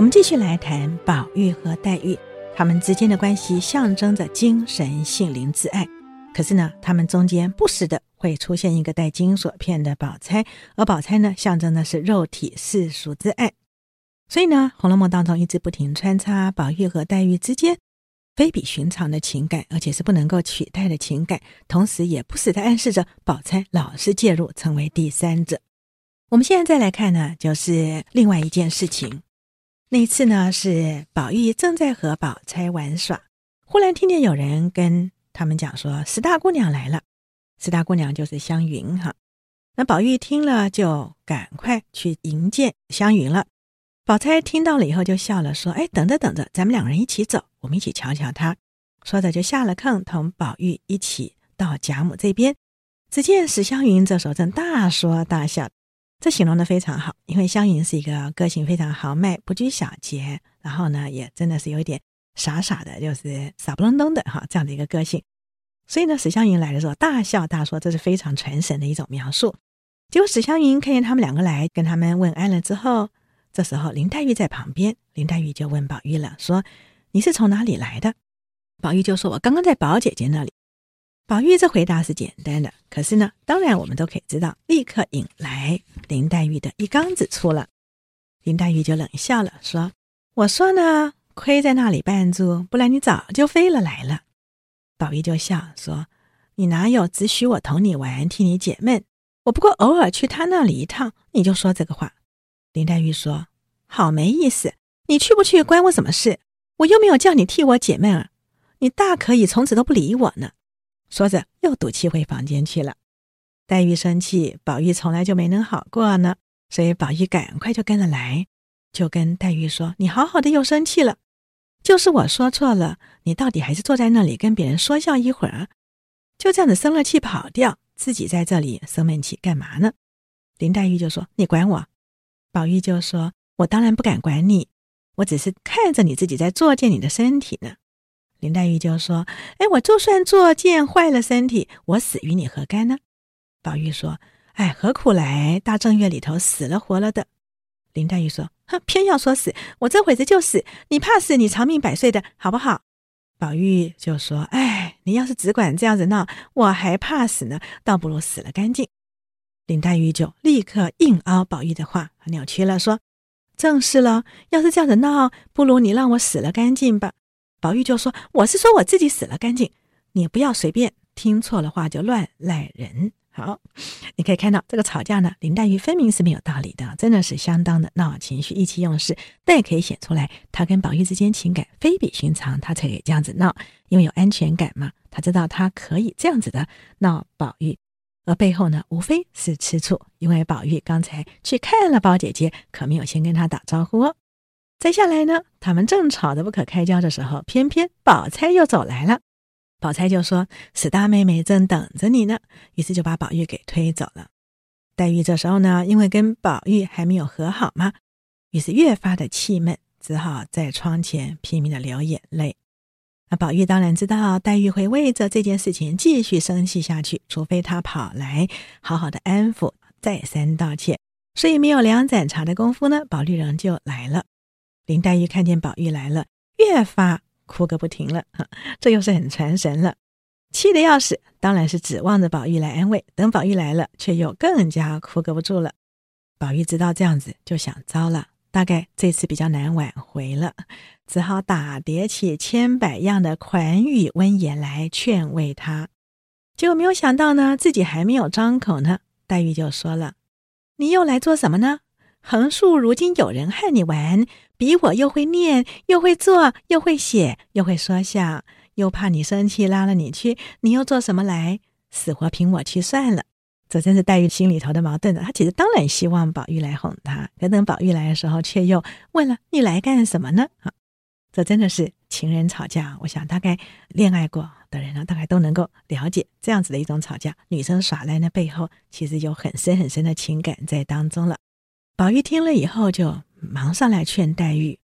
我们继续来谈宝玉和黛玉，他们之间的关系象征着精神性灵之爱。可是呢，他们中间不时的会出现一个带金锁片的宝钗，而宝钗呢，象征的是肉体世俗之爱。所以呢，《红楼梦》当中一直不停穿插宝玉和黛玉之间非比寻常的情感，而且是不能够取代的情感，同时也不时的暗示着宝钗老是介入，成为第三者。我们现在再来看呢，就是另外一件事情。那次呢，是宝玉正在和宝钗玩耍，忽然听见有人跟他们讲说：“史大姑娘来了。”史大姑娘就是湘云哈。那宝玉听了，就赶快去迎见湘云了。宝钗听到了以后，就笑了，说：“哎，等着等着，咱们两个人一起走，我们一起瞧瞧她。”说着就下了炕，同宝玉一起到贾母这边。只见史湘云这时候正大说大笑。这形容的非常好，因为湘云是一个个性非常豪迈、不拘小节，然后呢，也真的是有点傻傻的，就是傻不愣登的哈，这样的一个个性。所以呢，史湘云来的时候大笑大说，这是非常传神的一种描述。结果史湘云看见他们两个来，跟他们问安了之后，这时候林黛玉在旁边，林黛玉就问宝玉了，说：“你是从哪里来的？”宝玉就说：“我刚刚在宝姐姐那里。”宝玉这回答是简单的，可是呢，当然我们都可以知道，立刻引来林黛玉的一缸子醋了。林黛玉就冷笑了，说：“我说呢，亏在那里绊住，不然你早就飞了来了。”宝玉就笑说：“你哪有只许我同你玩，替你解闷？我不过偶尔去他那里一趟，你就说这个话。”林黛玉说：“好没意思，你去不去关我什么事？我又没有叫你替我解闷啊，你大可以从此都不理我呢。”说着，又赌气回房间去了。黛玉生气，宝玉从来就没能好过呢，所以宝玉赶快就跟了来，就跟黛玉说：“你好好的又生气了，就是我说错了，你到底还是坐在那里跟别人说笑一会儿，就这样子生了气跑掉，自己在这里生闷气干嘛呢？”林黛玉就说：“你管我。”宝玉就说：“我当然不敢管你，我只是看着你自己在作践你的身体呢。”林黛玉就说：“哎，我就算作贱坏了身体，我死与你何干呢？”宝玉说：“哎，何苦来大正月里头死了活了的？”林黛玉说：“哼，偏要说死，我这会子就死，你怕死，你长命百岁的好不好？”宝玉就说：“哎，你要是只管这样子闹，我还怕死呢，倒不如死了干净。”林黛玉就立刻硬凹宝玉的话，扭曲了说：“正是了，要是这样子闹，不如你让我死了干净吧。”宝玉就说：“我是说我自己死了干净，你不要随便听错了话就乱赖人。”好，你可以看到这个吵架呢，林黛玉分明是没有道理的，真的是相当的闹情绪、意气用事，但也可以显出来她跟宝玉之间情感非比寻常，她才可以这样子闹，因为有安全感嘛，她知道她可以这样子的闹宝玉，而背后呢，无非是吃醋，因为宝玉刚才去看了宝姐姐，可没有先跟她打招呼哦。再下来呢，他们正吵得不可开交的时候，偏偏宝钗又走来了。宝钗就说：“史大妹妹正等着你呢。”于是就把宝玉给推走了。黛玉这时候呢，因为跟宝玉还没有和好嘛，于是越发的气闷，只好在窗前拼命的流眼泪。那宝玉当然知道黛玉会为着这件事情继续生气下去，除非她跑来好好的安抚，再三道歉。所以没有两盏茶的功夫呢，宝玉人就来了。林黛玉看见宝玉来了，越发哭个不停了，这又是很传神了，气得要死，当然是指望着宝玉来安慰。等宝玉来了，却又更加哭个不住了。宝玉知道这样子，就想糟了，大概这次比较难挽回了，只好打叠起千百样的款语温言来劝慰他。结果没有想到呢，自己还没有张口呢，黛玉就说了：“你又来做什么呢？”横竖如今有人和你玩，比我又会念，又会做，又会写，又会说笑，又怕你生气拉了你去，你又做什么来？死活凭我去算了。这真是黛玉心里头的矛盾的。她其实当然希望宝玉来哄她，可等宝玉来的时候，却又问了：“你来干什么呢？”啊，这真的是情人吵架。我想大概恋爱过的人呢，大概都能够了解这样子的一种吵架。女生耍赖的背后，其实有很深很深的情感在当中了。宝玉听了以后，就忙上来劝黛玉，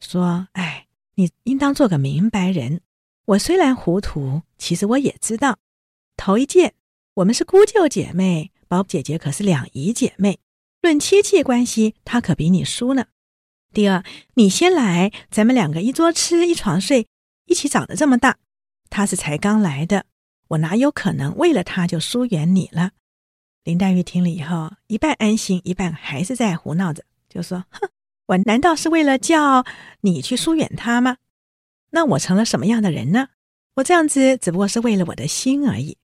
说：“哎，你应当做个明白人。我虽然糊涂，其实我也知道。头一件，我们是姑舅姐妹，宝姐姐可是两姨姐妹，论亲戚关系，她可比你疏呢。第二，你先来，咱们两个一桌吃，一床睡，一起长得这么大。她是才刚来的，我哪有可能为了她就疏远你了？林黛玉听了以后，一半安心，一半还是在胡闹着，就说：“哼，我难道是为了叫你去疏远他吗？那我成了什么样的人呢？我这样子只不过是为了我的心而已。”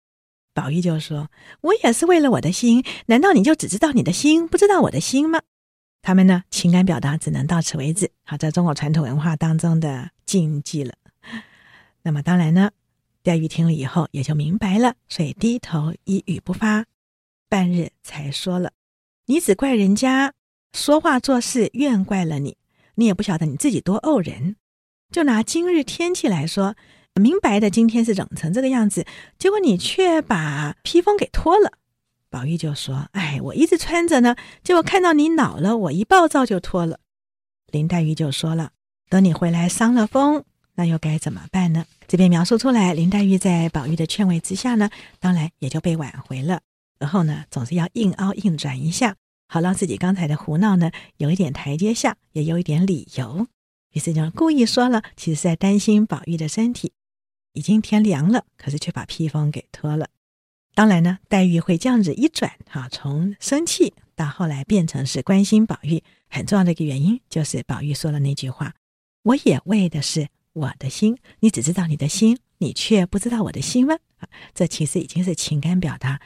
宝玉就说：“我也是为了我的心，难道你就只知道你的心，不知道我的心吗？”他们呢，情感表达只能到此为止，好，在中国传统文化当中的禁忌了。那么当然呢，黛玉听了以后也就明白了，所以低头一语不发，半日才说了：“你只怪人家说话做事怨怪了你，你也不晓得你自己多怄人。就拿今日天气来说，明白的今天是冷成这个样子，结果你却把披风给脱了。”宝玉就说：“哎，我一直穿着呢，结果看到你恼了，我一暴躁就脱了。”林黛玉就说了：“等你回来伤了风，那又该怎么办呢？”这边描述出来，林黛玉在宝玉的劝慰之下呢，当然也就被挽回了。然后呢，总是要硬凹硬转一下，好让自己刚才的胡闹呢有一点台阶下，也有一点理由。于是就故意说了，其实在担心宝玉的身体。已经天凉了，可是却把披风给脱了。当然呢，黛玉会这样子一转，哈，从生气到后来变成是关心宝玉，很重要的一个原因就是宝玉说了那句话：“我也为的是我的心，你只知道你的心，你却不知道我的心吗？”啊，这其实已经是情感表达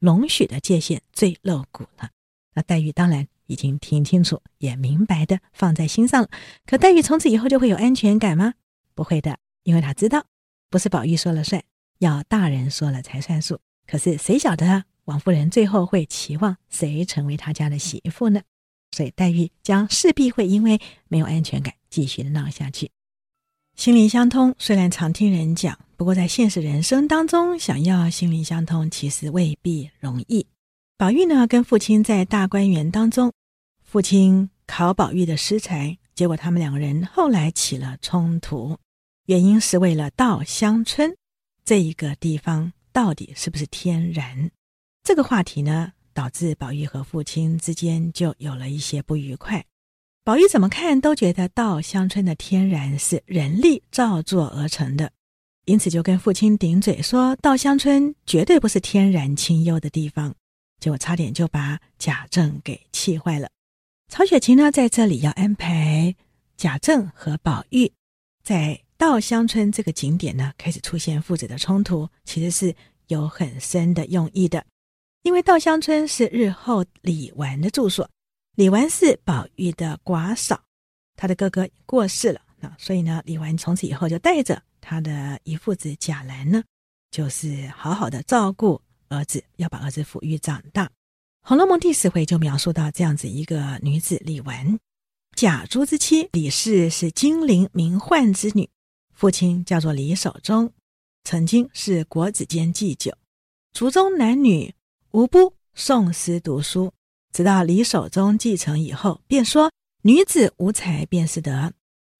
容许的界限最露骨了。那黛玉当然已经听清楚，也明白的放在心上了。可黛玉从此以后就会有安全感吗？不会的，因为她知道，不是宝玉说了算，要大人说了才算数。可是谁晓得王夫人最后会期望谁成为她家的媳妇呢？所以黛玉将势必会因为没有安全感继续的闹下去。心灵相通虽然常听人讲，不过在现实人生当中，想要心灵相通其实未必容易。宝玉呢，跟父亲在大观园当中，父亲考宝玉的诗才，结果他们两个人后来起了冲突，原因是为了稻香村这一个地方。到底是不是天然？这个话题呢，导致宝玉和父亲之间就有了一些不愉快。宝玉怎么看都觉得稻香村的天然是人力造作而成的，因此就跟父亲顶嘴说稻香村绝对不是天然清幽的地方。结果差点就把贾政给气坏了。曹雪芹呢，在这里要安排贾政和宝玉在。稻香村这个景点呢，开始出现父子的冲突，其实是有很深的用意的。因为稻香村是日后李纨的住所，李纨是宝玉的寡嫂，他的哥哥过世了，那所以呢，李纨从此以后就带着他的遗腹子贾兰呢，就是好好的照顾儿子，要把儿子抚育长大。《红楼梦》第十回就描述到这样子一个女子李纨，贾珠之妻李氏是金陵名宦之女。父亲叫做李守忠，曾经是国子监祭酒，族中男女无不诵诗读书。直到李守忠继承以后，便说女子无才便是德，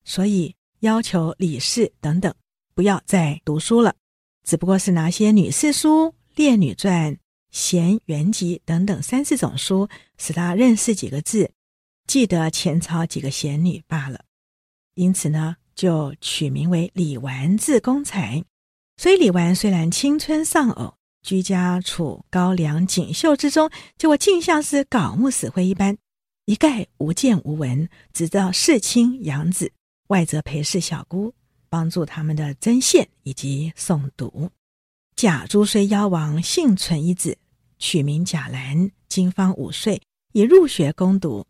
所以要求李氏等等不要再读书了，只不过是拿些女士书、《列女传》、《闲园集》等等三四种书，使他认识几个字，记得前朝几个贤女罢了。因此呢。就取名为李纨，字公才。所以李纨虽然青春丧偶，居家处高梁锦绣之中，结果竟像是槁木死灰一般，一概无见无闻，只知道侍亲养子，外则陪侍小姑，帮助他们的针线以及诵读。贾珠虽夭亡，幸存一子，取名贾兰，今方五岁，已入学攻读。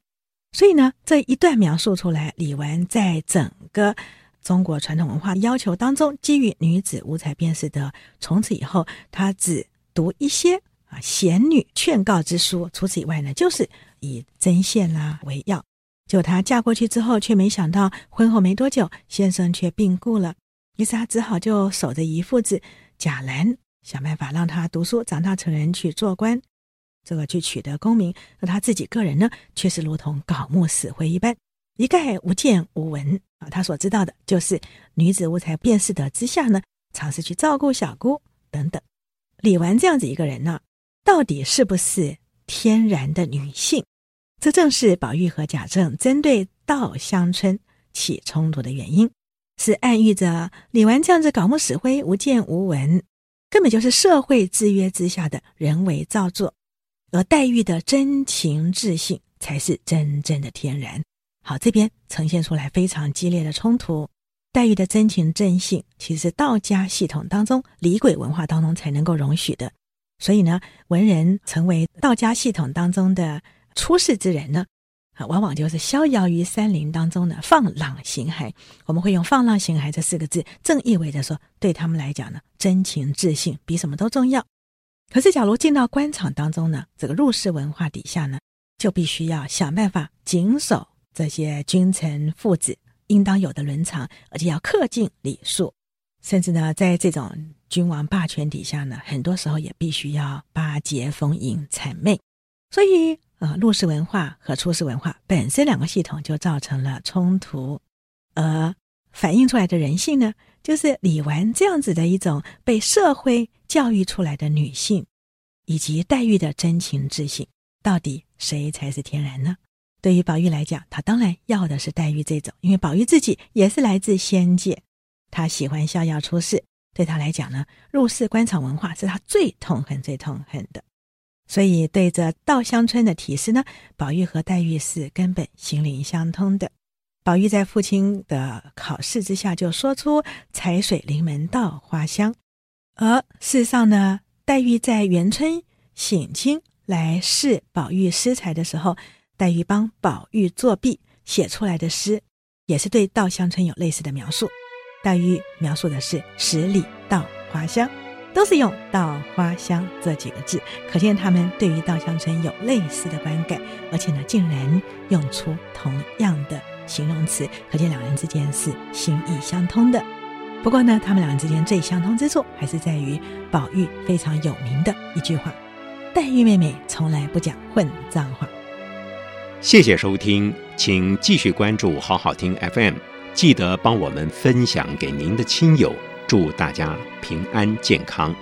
所以呢，这一段描述出来，李纨在整个。中国传统文化要求当中，基于女子无才便是德，从此以后，她只读一些啊贤女劝告之书，除此以外呢，就是以针线啦、为要。就她嫁过去之后，却没想到婚后没多久，先生却病故了，于是她只好就守着遗腹子贾兰，想办法让她读书，长大成人去做官，这个去取得功名。而她自己个人呢，却是如同槁木死灰一般。一概无见无闻啊！他所知道的就是女子无才便是德之下呢，尝试去照顾小姑等等。李纨这样子一个人呢，到底是不是天然的女性？这正是宝玉和贾政针对稻香村起冲突的原因，是暗喻着李纨这样子搞木死灰、无见无闻，根本就是社会制约之下的人为造作，而黛玉的真情至性才是真正的天然。好，这边呈现出来非常激烈的冲突。黛玉的真情真性，其实是道家系统当中李鬼文化当中才能够容许的。所以呢，文人成为道家系统当中的出世之人呢，啊，往往就是逍遥于山林当中的放浪形骸。我们会用“放浪形骸”这四个字，正意味着说，对他们来讲呢，真情自信比什么都重要。可是，假如进到官场当中呢，这个入世文化底下呢，就必须要想办法谨守这些君臣父子。应当有的伦常，而且要恪尽礼数，甚至呢，在这种君王霸权底下呢，很多时候也必须要巴结逢迎、谄媚。所以，呃，入世文化和出世文化本身两个系统就造成了冲突，而反映出来的人性呢，就是李纨这样子的一种被社会教育出来的女性，以及黛玉的真情自信，到底谁才是天然呢？对于宝玉来讲，他当然要的是黛玉这种，因为宝玉自己也是来自仙界，他喜欢逍遥出世。对他来讲呢，入世官场文化是他最痛恨、最痛恨的。所以对着稻香村的题诗呢，宝玉和黛玉是根本心灵相通的。宝玉在父亲的考试之下，就说出“采水临门稻花香”，而事实上呢，黛玉在元春省亲来试宝玉诗才的时候。黛玉帮宝玉作弊写出来的诗，也是对稻香村有类似的描述。黛玉描述的是“十里稻花香”，都是用“稻花香”这几个字，可见他们对于稻香村有类似的观感，而且呢，竟然用出同样的形容词，可见两人之间是心意相通的。不过呢，他们两人之间最相通之处，还是在于宝玉非常有名的一句话：“黛玉妹妹从来不讲混账话。”谢谢收听，请继续关注好好听 FM，记得帮我们分享给您的亲友，祝大家平安健康。